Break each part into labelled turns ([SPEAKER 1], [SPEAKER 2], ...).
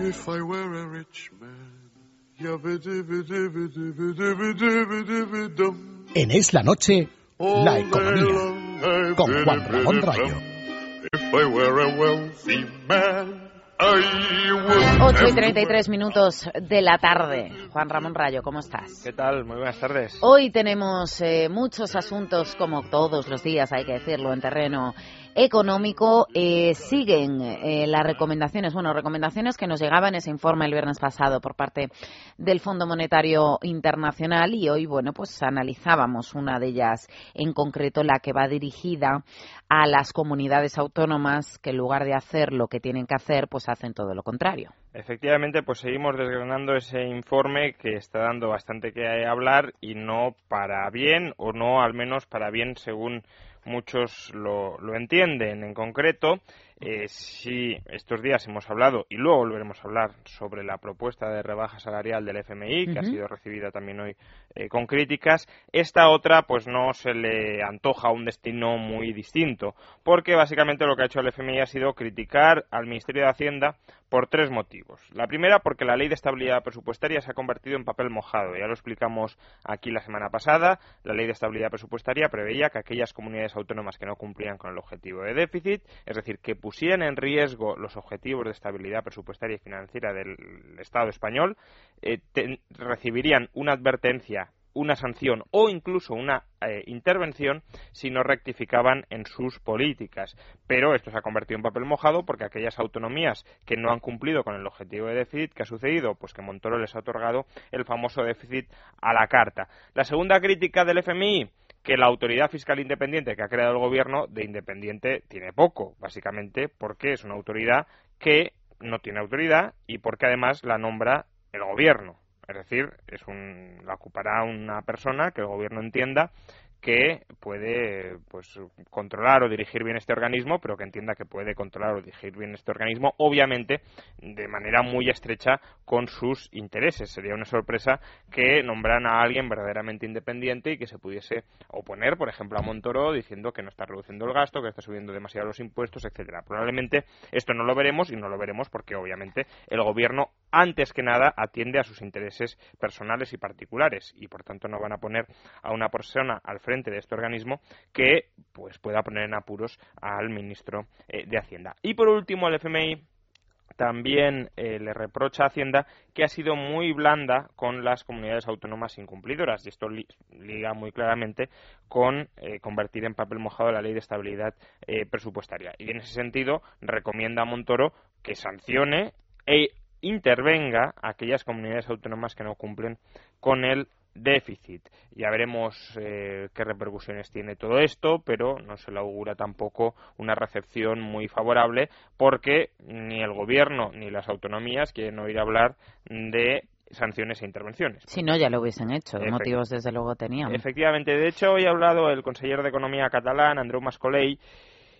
[SPEAKER 1] If I were a rich man.
[SPEAKER 2] En Es la Noche, la economía, con Juan Ramón Rayo.
[SPEAKER 1] If I were a wealthy man, I would
[SPEAKER 3] 8 y 33 minutos de la tarde. Juan Ramón Rayo, ¿cómo estás?
[SPEAKER 4] ¿Qué tal? Muy buenas tardes.
[SPEAKER 3] Hoy tenemos eh, muchos asuntos, como todos los días, hay que decirlo, en terreno económico. Eh, siguen eh, las recomendaciones, bueno, recomendaciones que nos llegaban ese informe el viernes pasado por parte del Fondo Monetario Internacional y hoy, bueno, pues analizábamos una de ellas en concreto, la que va dirigida a las comunidades autónomas que en lugar de hacer lo que tienen que hacer, pues hacen todo lo contrario.
[SPEAKER 4] Efectivamente, pues seguimos desgranando ese informe que está dando bastante que hablar y no para bien, o no al menos para bien según muchos lo, lo entienden. En concreto, eh, si estos días hemos hablado y luego volveremos a hablar sobre la propuesta de rebaja salarial del FMI, que ha sido recibida también hoy eh, con críticas, esta otra pues no se le antoja un destino muy distinto, porque básicamente lo que ha hecho el FMI ha sido criticar al Ministerio de Hacienda por tres motivos. La primera, porque la ley de estabilidad presupuestaria se ha convertido en papel mojado. Ya lo explicamos aquí la semana pasada. La ley de estabilidad presupuestaria preveía que aquellas comunidades autónomas que no cumplían con el objetivo de déficit, es decir, que pusieran en riesgo los objetivos de estabilidad presupuestaria y financiera del Estado español, eh, recibirían una advertencia una sanción o incluso una eh, intervención si no rectificaban en sus políticas. Pero esto se ha convertido en papel mojado porque aquellas autonomías que no han cumplido con el objetivo de déficit, ¿qué ha sucedido? Pues que Montoro les ha otorgado el famoso déficit a la carta. La segunda crítica del FMI que la autoridad fiscal independiente que ha creado el gobierno de independiente tiene poco, básicamente porque es una autoridad que no tiene autoridad y porque además la nombra el gobierno. Es decir, es un, la ocupará una persona que el gobierno entienda que puede pues controlar o dirigir bien este organismo, pero que entienda que puede controlar o dirigir bien este organismo, obviamente de manera muy estrecha con sus intereses. Sería una sorpresa que nombraran a alguien verdaderamente independiente y que se pudiese oponer, por ejemplo, a Montoro diciendo que no está reduciendo el gasto, que está subiendo demasiado los impuestos, etcétera. Probablemente esto no lo veremos y no lo veremos porque obviamente el gobierno antes que nada atiende a sus intereses personales y particulares y por tanto no van a poner a una persona al frente de este organismo que pues pueda poner en apuros al ministro eh, de Hacienda. Y por último, el FMI también eh, le reprocha a Hacienda que ha sido muy blanda con las comunidades autónomas incumplidoras y esto liga muy claramente con eh, convertir en papel mojado la ley de estabilidad presupuestaria y en ese sentido recomienda a Montoro que sancione e intervenga a aquellas comunidades autónomas que no cumplen con el déficit. Ya veremos eh, qué repercusiones tiene todo esto, pero no se le augura tampoco una recepción muy favorable porque ni el gobierno ni las autonomías quieren oír hablar de sanciones e intervenciones.
[SPEAKER 3] Si no, ya lo hubiesen hecho. Motivos, desde luego, tenían.
[SPEAKER 4] Efectivamente. De hecho, hoy ha hablado el consejero de Economía catalán, Andreu Mascolell,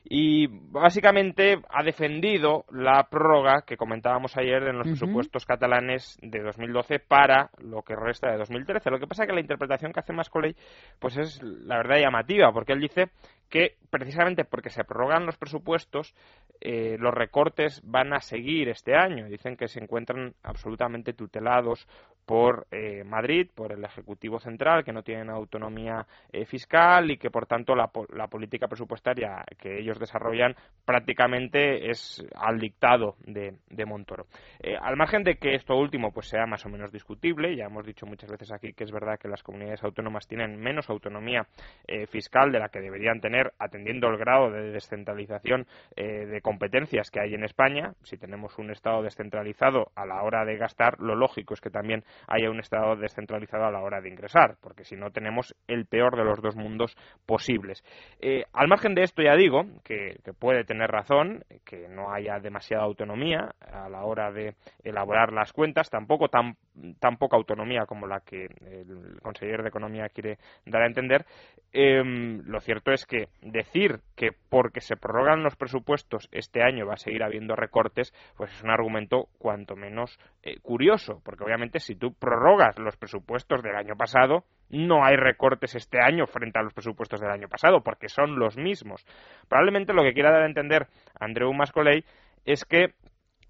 [SPEAKER 4] y básicamente ha defendido la prórroga que comentábamos ayer en los presupuestos catalanes de 2012 para lo que resta de 2013. Lo que pasa es que la interpretación que hace Mascoley pues es la verdad llamativa, porque él dice que precisamente porque se prorrogan los presupuestos, eh, los recortes van a seguir este año. Dicen que se encuentran absolutamente tutelados por eh, Madrid, por el Ejecutivo Central, que no tienen autonomía eh, fiscal y que, por tanto, la, la, política presupuestaria que ellos desarrollan prácticamente es al dictado de, de Montoro. al margen de que esto último pues sea más o menos discutible, ya hemos dicho muchas veces aquí que es verdad que las comunidades autónomas tienen menos autonomía fiscal de la que deberían tener atendiendo el grado de descentralización eh, de competencias que hay en España. Si tenemos un Estado descentralizado a la hora de gastar, lo lógico es que también haya un Estado descentralizado a la hora de ingresar, porque si no tenemos el peor de los dos mundos posibles. Eh, al margen de esto, ya digo que, puede tener razón, que no haya demasiada autonomía a la hora de elaborar las cuentas, tampoco tan, tan poca autonomía como la que el consejero de Economía quiere dar a entender. Em, lo cierto es que decir que porque se prorrogan los presupuestos este año va a seguir habiendo recortes, pues es un argumento cuanto menos eh, curioso, porque obviamente si tú prorrogas los presupuestos del año pasado, no hay recortes este año frente a los presupuestos del año pasado, porque son los mismos. Probablemente lo que quiera dar a entender Andreu Mascolei es que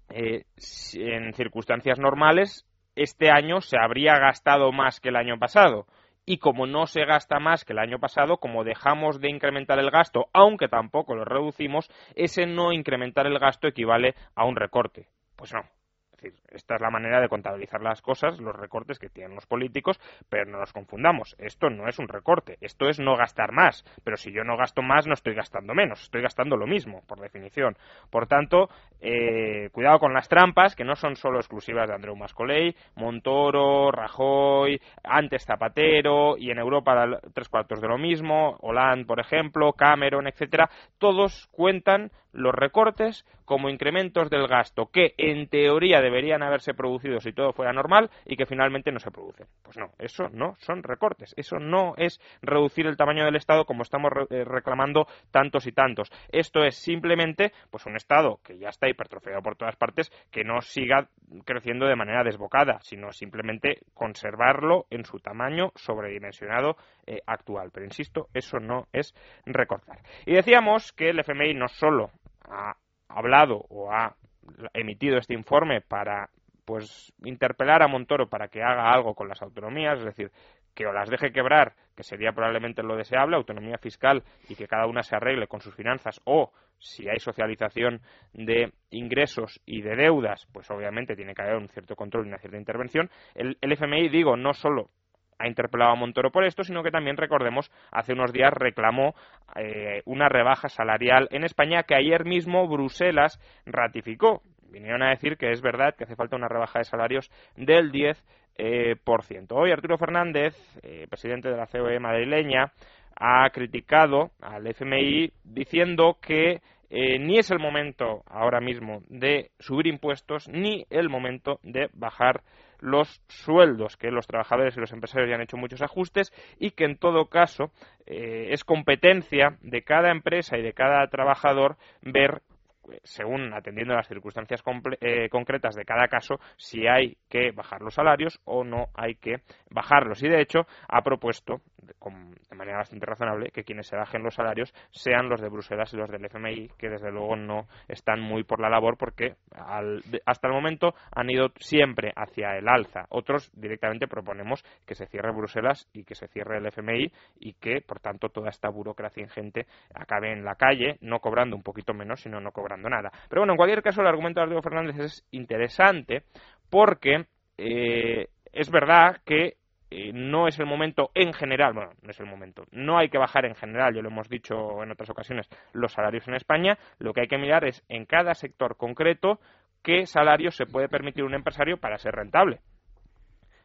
[SPEAKER 4] eh, en circunstancias normales este año se habría gastado más que el año pasado. Y como no se gasta más que el año pasado, como dejamos de incrementar el gasto, aunque tampoco lo reducimos, ese no incrementar el gasto equivale a un recorte. Pues no, esta es la manera de contabilizar las cosas, los recortes que tienen los políticos, pero no nos confundamos. Esto no es un recorte, esto es no gastar más. Pero si yo no gasto más, no estoy gastando menos, estoy gastando lo mismo, por definición. Por tanto, eh, cuidado con las trampas, que no son solo exclusivas de Andreu Mascolei, Montoro, Rajoy, antes Zapatero, y en Europa tres cuartos de lo mismo, Hollande, por ejemplo, Cameron, etcétera. Todos cuentan los recortes como incrementos del gasto que en teoría deberían haberse producido si todo fuera normal y que finalmente no se producen. Pues no, eso no son recortes, eso no es reducir el tamaño del Estado como estamos eh, reclamando tantos y tantos. Esto es simplemente pues un Estado que ya está hipertrofiado por todas partes, que no siga creciendo de manera desbocada, sino simplemente conservarlo en su tamaño sobredimensionado eh, actual. Pero insisto, eso no es recortar. Y decíamos que el FMI no solo ha hablado o ha emitido este informe para pues interpelar a Montoro para que haga algo con las autonomías, es decir, que o las deje quebrar, que sería probablemente lo deseable, autonomía fiscal y que cada una se arregle con sus finanzas, o si hay socialización de ingresos y de deudas, pues obviamente tiene que haber un cierto control y una cierta intervención. El, el FMI, digo, no solo ha interpelado a Montoro por esto, sino que también, recordemos, hace unos días reclamó eh, una rebaja salarial en España que ayer mismo Bruselas ratificó. Vinieron a decir que es verdad que hace falta una rebaja de salarios del 10%. Eh, por ciento. Hoy Arturo Fernández, eh, presidente de la COE madrileña, ha criticado al FMI diciendo que ni es el momento ahora mismo de subir impuestos ni el momento de bajar los sueldos, que los trabajadores y los empresarios ya han hecho muchos ajustes y que en todo caso eh, es competencia de cada empresa y de cada trabajador ver según atendiendo a las circunstancias eh, concretas de cada caso, si hay que bajar los salarios o no hay que bajarlos. Y de hecho, ha propuesto, de manera bastante razonable, que quienes se bajen los salarios sean los de Bruselas y los del FMI, que desde luego no están muy por la labor porque hasta el momento han ido siempre hacia el alza. Otros directamente proponemos que se cierre Bruselas y que se cierre el FMI y que, por tanto, toda esta burocracia ingente acabe en la calle, no cobrando un poquito menos, sino no cobrando Pero bueno, en cualquier caso, el argumento de Arturo Fernández es interesante porque eh, es verdad que eh, no es el momento en general, bueno, no es el momento, no hay que bajar en general, ya lo hemos dicho en otras ocasiones, los salarios en España, lo que hay que mirar es en cada sector concreto qué salario se puede permitir un empresario para ser rentable.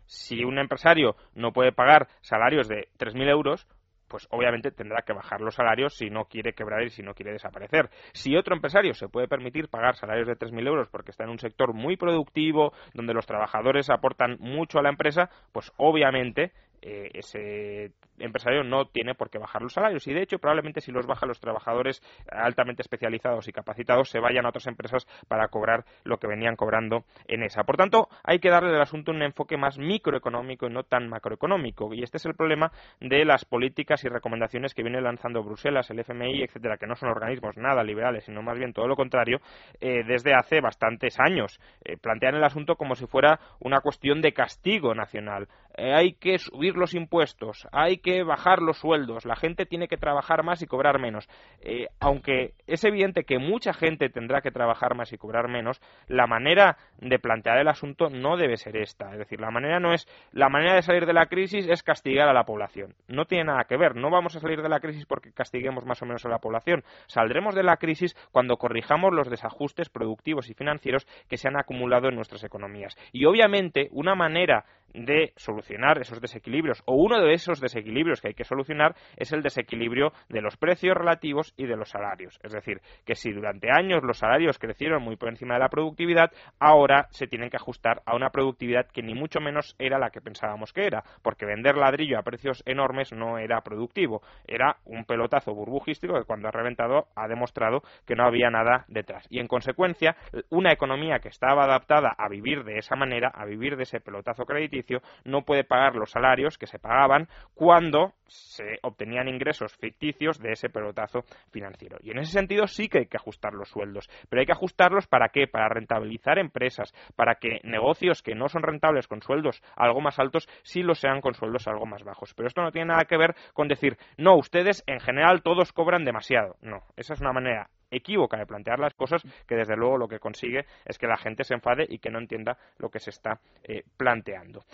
[SPEAKER 4] Si un empresario no puede pagar salarios de 3.000 euros, pues obviamente tendrá que bajar los salarios si no quiere quebrar y si no quiere desaparecer. Si otro empresario se puede permitir pagar salarios de 3.000 euros porque está en un sector muy productivo, donde los trabajadores aportan mucho a la empresa, pues obviamente eh, ese empresario no tiene por qué bajar los salarios y de hecho probablemente si los bajan los trabajadores altamente especializados y capacitados se vayan a otras empresas para cobrar lo que venían cobrando en esa. Por tanto, hay que darle al asunto un enfoque más microeconómico y no tan macroeconómico y este es el problema de las políticas y recomendaciones que viene lanzando Bruselas, el FMI, etcétera, que no son organismos nada liberales, sino más bien todo lo contrario, eh, desde hace bastantes años. Eh, plantean el asunto como si fuera una cuestión de castigo nacional. hay que subir los impuestos, hay bajar los sueldos, la gente tiene que trabajar más y cobrar menos. Eh, aunque es evidente que mucha gente tendrá que trabajar más y cobrar menos, la manera de plantear el asunto no debe ser esta. Es decir, la manera no es la manera de salir de la crisis es castigar a la población. No tiene nada que ver. No vamos a salir de la crisis porque castiguemos más o menos a la población. Saldremos de la crisis cuando corrijamos los desajustes productivos y financieros que se han acumulado en nuestras economías. Y obviamente una manera de solucionar esos desequilibrios o uno de esos desequilibrios que hay que solucionar es el desequilibrio de los precios relativos y de los salarios. Es decir, que si durante años los salarios crecieron muy por encima de la productividad, ahora se tienen que ajustar a una productividad que ni mucho menos era la que pensábamos que era, porque vender ladrillo a precios enormes no era productivo, era un pelotazo burbujístico que cuando ha reventado ha demostrado que no había nada detrás. Y en consecuencia, una economía que estaba adaptada a vivir de esa manera, a vivir de ese pelotazo crediticio, no puede pagar los salarios que se pagaban cuando se obtenían ingresos ficticios de ese pelotazo financiero. Y en ese sentido sí que hay que ajustar los sueldos, pero hay que ajustarlos para qué? Para rentabilizar empresas, para que negocios que no son rentables con sueldos algo más altos sí lo sean con sueldos algo más bajos. Pero esto no tiene nada que ver con decir, no, ustedes en general todos cobran demasiado. No, esa es una manera equívoca de plantear las cosas que desde luego lo que consigue es que la gente se enfade y que no entienda lo que se está eh, planteando.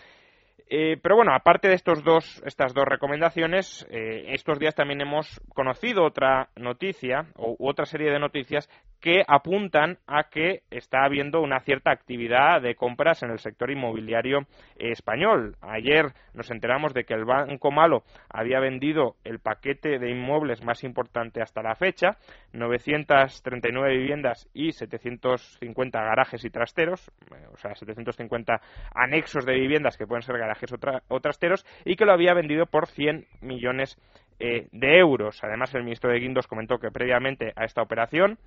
[SPEAKER 4] Eh, pero bueno, aparte de estos dos, estas dos recomendaciones, eh, estos días también hemos conocido otra noticia o otra serie de noticias que apuntan a que está habiendo una cierta actividad de compras en el sector inmobiliario español. Ayer nos enteramos de que el Banco Malo había vendido el paquete de inmuebles más importante hasta la fecha, 939 viviendas y 750 garajes y trasteros, eh, o sea, 750 anexos de viviendas que pueden ser garajes o, trasteros, y que lo había vendido por 100 millones eh, de euros. Además, el ministro de Guindos comentó que previamente a esta operación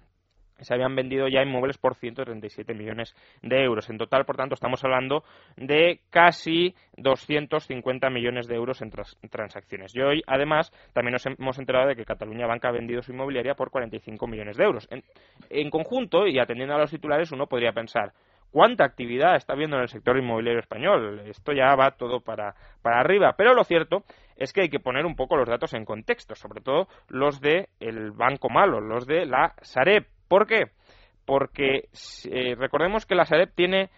[SPEAKER 4] se habían vendido ya inmuebles por 137 millones de euros. En total, por tanto, estamos hablando de casi 250 millones de euros en, transacciones. Y hoy, además, también nos hemos enterado de que Cataluña Banca ha vendido su inmobiliaria por 45 millones de euros. En, conjunto, y atendiendo a los titulares, uno podría pensar, ¿cuánta actividad está habiendo en el sector inmobiliario español? Esto ya va todo para, para arriba. Pero lo cierto es que hay que poner un poco los datos en contexto, sobre todo los del el Banco Malo, los de la Sareb ¿Por qué? Porque eh, recordemos que la Sareb tiene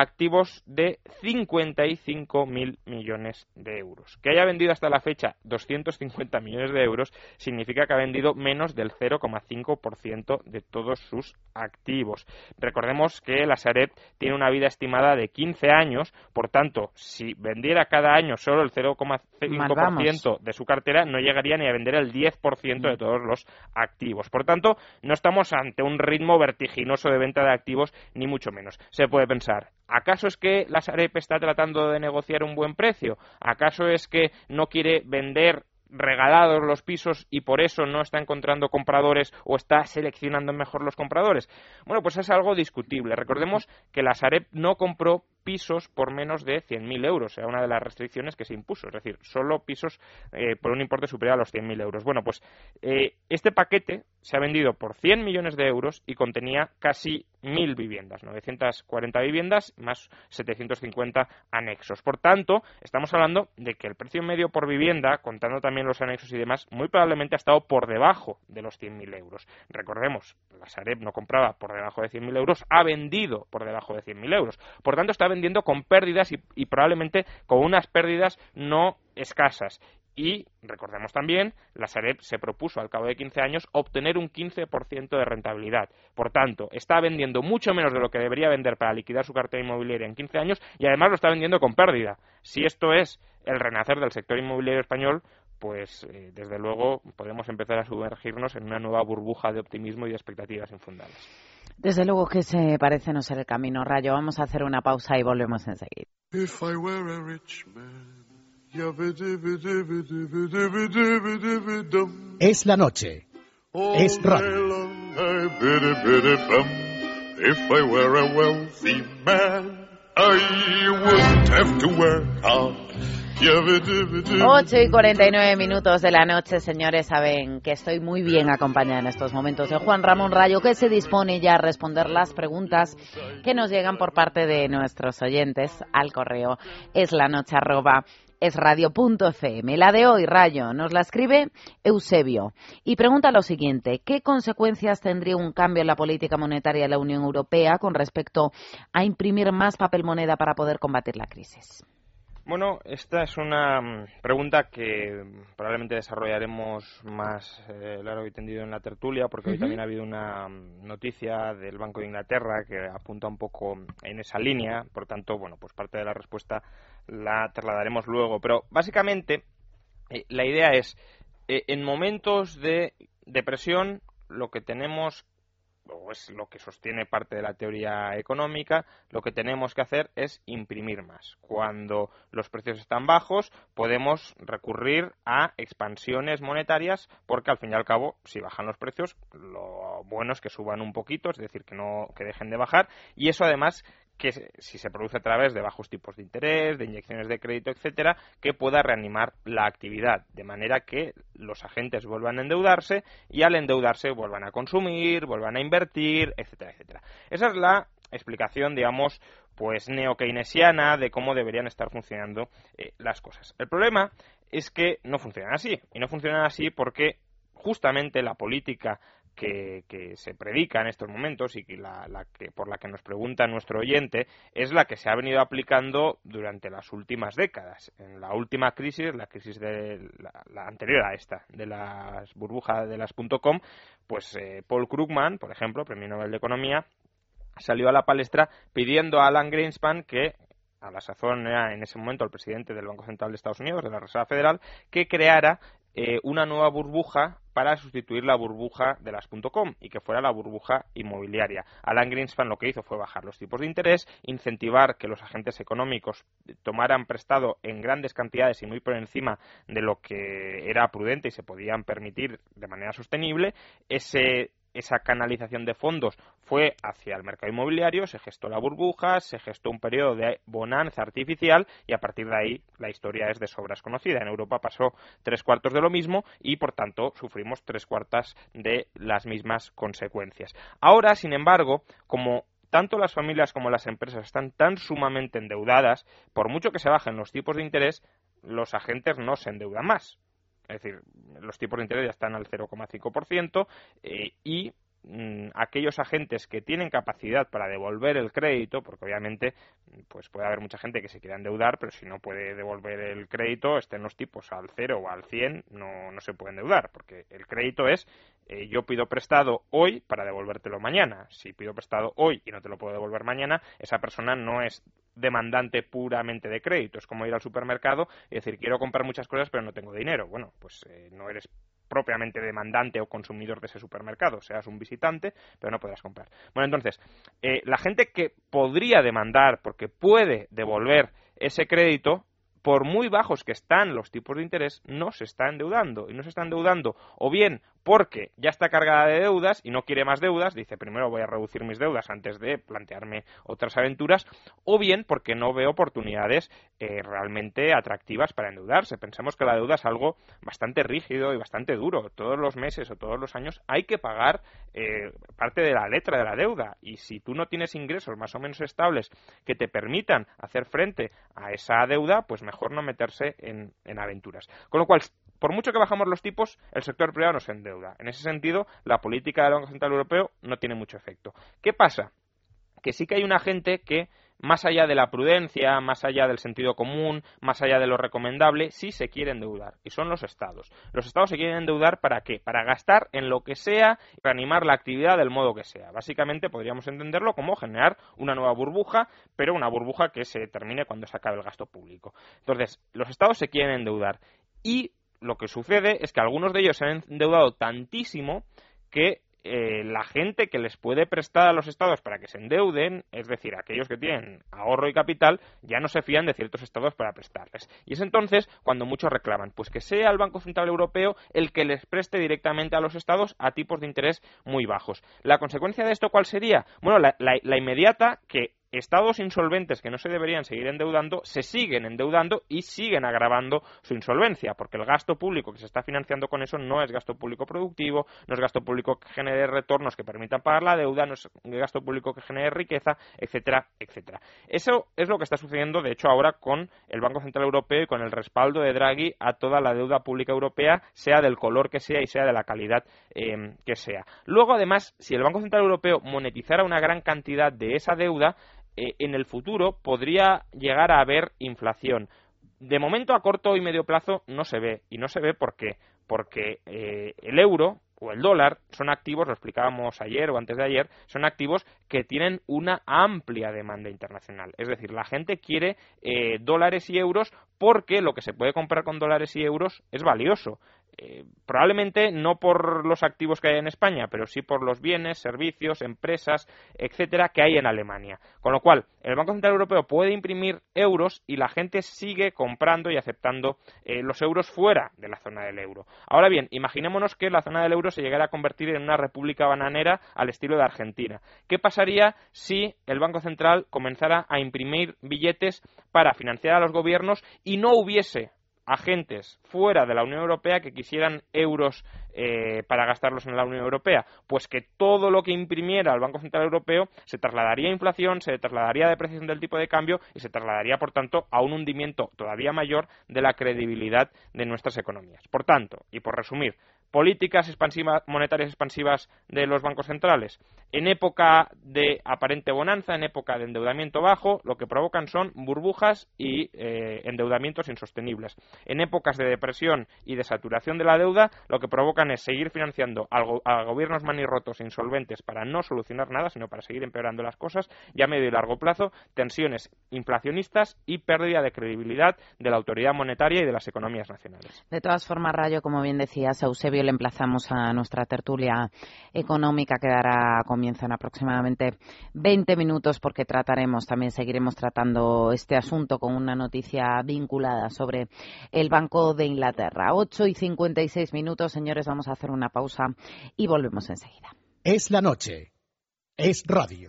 [SPEAKER 4] activos de 55.000 millones de euros. Que haya vendido hasta la fecha 250 millones de euros significa que ha vendido menos del 0,5% de todos sus activos. Recordemos que la Sareb tiene una vida estimada de 15 años, por tanto, si vendiera cada año solo el 0,5% de su cartera, no llegaría ni a vender el 10% de todos los activos. Por tanto, no estamos ante un ritmo vertiginoso de venta de activos, ni mucho menos. Se puede pensar, ¿Acaso es que la Sareb está tratando de negociar un buen precio? ¿Acaso es que no quiere vender regalados los pisos y por eso no está encontrando compradores o está seleccionando mejor los compradores? Bueno, pues es algo discutible. Recordemos que la Sareb no compró pisos por menos de 100.000 euros, era una de las restricciones que se impuso, es decir, solo pisos eh, por un importe superior a los 100.000 euros. Bueno, pues eh, este paquete se ha vendido por 100 millones de euros y contenía casi 1.000 viviendas, 940 viviendas más 750 anexos. Por tanto, estamos hablando de que el precio medio por vivienda, contando también los anexos y demás, muy probablemente ha estado por debajo de los 100.000 euros. Recordemos, la Sareb no compraba por debajo de 100.000 euros, ha vendido por debajo de 100.000 euros. Por tanto, está vendiendo con pérdidas y, probablemente con unas pérdidas no escasas. Y recordemos también, la Sareb se propuso al cabo de 15 años obtener un 15% de rentabilidad. Por tanto, está vendiendo mucho menos de lo que debería vender para liquidar su cartera inmobiliaria en 15 años y además lo está vendiendo con pérdida. Si esto es el renacer del sector inmobiliario español, pues eh, desde luego podemos empezar a sumergirnos en una nueva burbuja de optimismo y de expectativas infundadas.
[SPEAKER 3] Desde luego que se parece no ser el camino, Rayo. Vamos a hacer una pausa y volvemos enseguida.
[SPEAKER 2] Es la noche. Es radio.
[SPEAKER 1] If I were a wealthy man, I wouldn't have to work hard.
[SPEAKER 3] 8 y 49 minutos de la noche, señores, saben que estoy muy bien acompañada en estos momentos de Juan Ramón Rayo, que se dispone ya a responder las preguntas que nos llegan por parte de nuestros oyentes al correo es la. La de hoy, Rayo, nos la escribe Eusebio y pregunta lo siguiente, ¿qué consecuencias tendría un cambio en la política monetaria de la Unión Europea con respecto a imprimir más papel moneda para poder combatir la crisis?
[SPEAKER 4] Bueno, esta es una mm, pregunta que probablemente desarrollaremos más eh, largo y tendido en la tertulia, porque hoy también ha habido una mm, noticia del Banco de Inglaterra que apunta un poco en esa línea, por tanto, bueno, pues parte de la respuesta la trasladaremos luego. Pero básicamente eh, la idea es, eh, en momentos de depresión, lo que tenemos o es lo que sostiene parte de la teoría económica, lo que tenemos que hacer es imprimir más. Cuando los precios están bajos, podemos recurrir a expansiones monetarias porque al fin y al cabo, si bajan los precios, lo bueno es que suban un poquito, es decir, que no que dejen de bajar y eso además que si se produce a través de bajos tipos de interés, de inyecciones de crédito, etcétera, que pueda reanimar la actividad, de manera que los agentes vuelvan a endeudarse y al endeudarse vuelvan a consumir, vuelvan a invertir, etcétera, etcétera. Esa es la explicación, digamos, pues neo-keynesiana de cómo deberían estar funcionando eh, las cosas. El problema es que no funcionan así, y no funcionan así porque justamente la política que, se predica en estos momentos y que la, que, por la que nos pregunta nuestro oyente es la que se ha venido aplicando durante las últimas décadas. En la última crisis, la crisis de la, anterior a esta, de las burbujas de las .com, pues eh, Paul Krugman, por ejemplo, Premio Nobel de Economía, salió a la palestra pidiendo a Alan Greenspan que a la sazón era en ese momento el presidente del Banco Central de Estados Unidos, de la Reserva Federal, que creara eh, una nueva burbuja para sustituir la burbuja de las .com y que fuera la burbuja inmobiliaria. Alan Greenspan lo que hizo fue bajar los tipos de interés, incentivar que los agentes económicos tomaran prestado en grandes cantidades y muy por encima de lo que era prudente y se podían permitir de manera sostenible. Ese esa canalización de fondos fue hacia el mercado inmobiliario, se gestó la burbuja, se gestó un periodo de bonanza artificial y a partir de ahí la historia es de sobras conocida. En Europa pasó tres cuartos de lo mismo y por tanto sufrimos tres cuartas de las mismas consecuencias. Ahora, sin embargo, como tanto las familias como las empresas están tan sumamente endeudadas, por mucho que se bajen los tipos de interés, los agentes no se endeudan más. Es decir, los tipos de interés ya están al 0,5% eh, y mm, aquellos agentes que tienen capacidad para devolver el crédito, porque obviamente pues puede haber mucha gente que se quiera endeudar, pero si no puede devolver el crédito, estén los tipos al 0 o al 100, no, no se puede endeudar, porque el crédito es eh, yo pido prestado hoy para devolvértelo mañana. Si pido prestado hoy y no te lo puedo devolver mañana, esa persona no es demandante puramente de crédito. Es como ir al supermercado y decir, quiero comprar muchas cosas, pero no tengo dinero. Bueno, pues eh, no eres propiamente demandante o consumidor de ese supermercado, seas un visitante, pero no podrás comprar. Bueno, entonces, eh, la gente que podría demandar porque puede devolver ese crédito, por muy bajos que están los tipos de interés, no se está endeudando. Y no se está endeudando o bien porque ya está cargada de deudas y no quiere más deudas, dice primero voy a reducir mis deudas antes de plantearme otras aventuras, o bien porque no ve oportunidades eh, realmente atractivas para endeudarse. Pensamos que la deuda es algo bastante rígido y bastante duro. Todos los meses o todos los años hay que pagar eh, parte de la letra de la deuda y si tú no tienes ingresos más o menos estables que te permitan hacer frente a esa deuda, pues mejor no meterse en, en aventuras. Con lo cual, por mucho que bajamos los tipos, el sector privado no se endeuda. En ese sentido, la política del Banco Central Europeo no tiene mucho efecto. ¿Qué pasa? Que sí que hay una gente que, más allá de la prudencia, más allá del sentido común, más allá de lo recomendable, sí se quiere endeudar. Y son los estados. Los estados se quieren endeudar para qué? Para gastar en lo que sea para animar la actividad del modo que sea. Básicamente podríamos entenderlo como generar una nueva burbuja, pero una burbuja que se termine cuando se acabe el gasto público. Entonces, los estados se quieren endeudar. Y lo que sucede es que algunos de ellos se han endeudado tantísimo que eh, la gente que les puede prestar a los estados para que se endeuden, es decir, aquellos que tienen ahorro y capital, ya no se fían de ciertos estados para prestarles. Y es entonces cuando muchos reclaman, pues que sea el Banco Central Europeo el que les preste directamente a los estados a tipos de interés muy bajos. ¿La consecuencia de esto cuál sería? Bueno, la inmediata que estados insolventes que no se deberían seguir endeudando se siguen endeudando y siguen agravando su insolvencia, porque el gasto público que se está financiando con eso no es gasto público productivo, no es gasto público que genere retornos que permitan pagar la deuda, no es gasto público que genere riqueza, etcétera, etcétera. Eso es lo que está sucediendo, de hecho, ahora con el Banco Central Europeo y con el respaldo de Draghi a toda la deuda pública europea, sea del color que sea y sea de la calidad eh, que sea. Luego, además, si el Banco Central Europeo monetizara una gran cantidad de esa deuda, eh, en el futuro podría llegar a haber inflación. De momento, a corto y medio plazo, no se ve. Y no se ve por qué. Porque eh, el euro o el dólar son activos, lo explicábamos ayer o antes de ayer, son activos que tienen una amplia demanda internacional. Es decir, la gente quiere eh, dólares y euros porque lo que se puede comprar con dólares y euros es valioso. Eh, probablemente no por los activos que hay en España, pero sí por los bienes, servicios, empresas, etcétera, que hay en Alemania. Con lo cual, el Banco Central Europeo puede imprimir euros y la gente sigue comprando y aceptando eh, los euros fuera de la zona del euro. Ahora bien, imaginémonos que la zona del euro se llegara a convertir en una república bananera al estilo de Argentina. ¿Qué pasaría si el Banco Central comenzara a imprimir billetes para financiar a los gobiernos y no hubiese agentes fuera de la Unión Europea que quisieran euros eh, para gastarlos en la Unión Europea, pues que todo lo que imprimiera el Banco Central Europeo se trasladaría a inflación, se trasladaría a depreciación del tipo de cambio y se trasladaría, por tanto, a un hundimiento todavía mayor de la credibilidad de nuestras economías. Por tanto, y por resumir, políticas expansivas, monetarias expansivas de los bancos centrales. En época de aparente bonanza, en época de endeudamiento bajo, lo que provocan son burbujas y eh, endeudamientos insostenibles. En épocas de depresión y de saturación de la deuda, lo que provocan es seguir financiando a gobiernos manirrotos e insolventes para no solucionar nada, sino para seguir empeorando las cosas y a medio y largo plazo, tensiones inflacionistas y pérdida de credibilidad de la autoridad monetaria y de las economías nacionales.
[SPEAKER 3] De todas formas, Rayo, como bien decías, Eusebio le emplazamos a nuestra tertulia económica que dará comienzo en aproximadamente 20 minutos porque trataremos, también seguiremos tratando este asunto con una noticia vinculada sobre el Banco de Inglaterra. 8 y 56 minutos, señores, vamos a hacer una pausa y volvemos enseguida.
[SPEAKER 2] Es la noche. Es radio.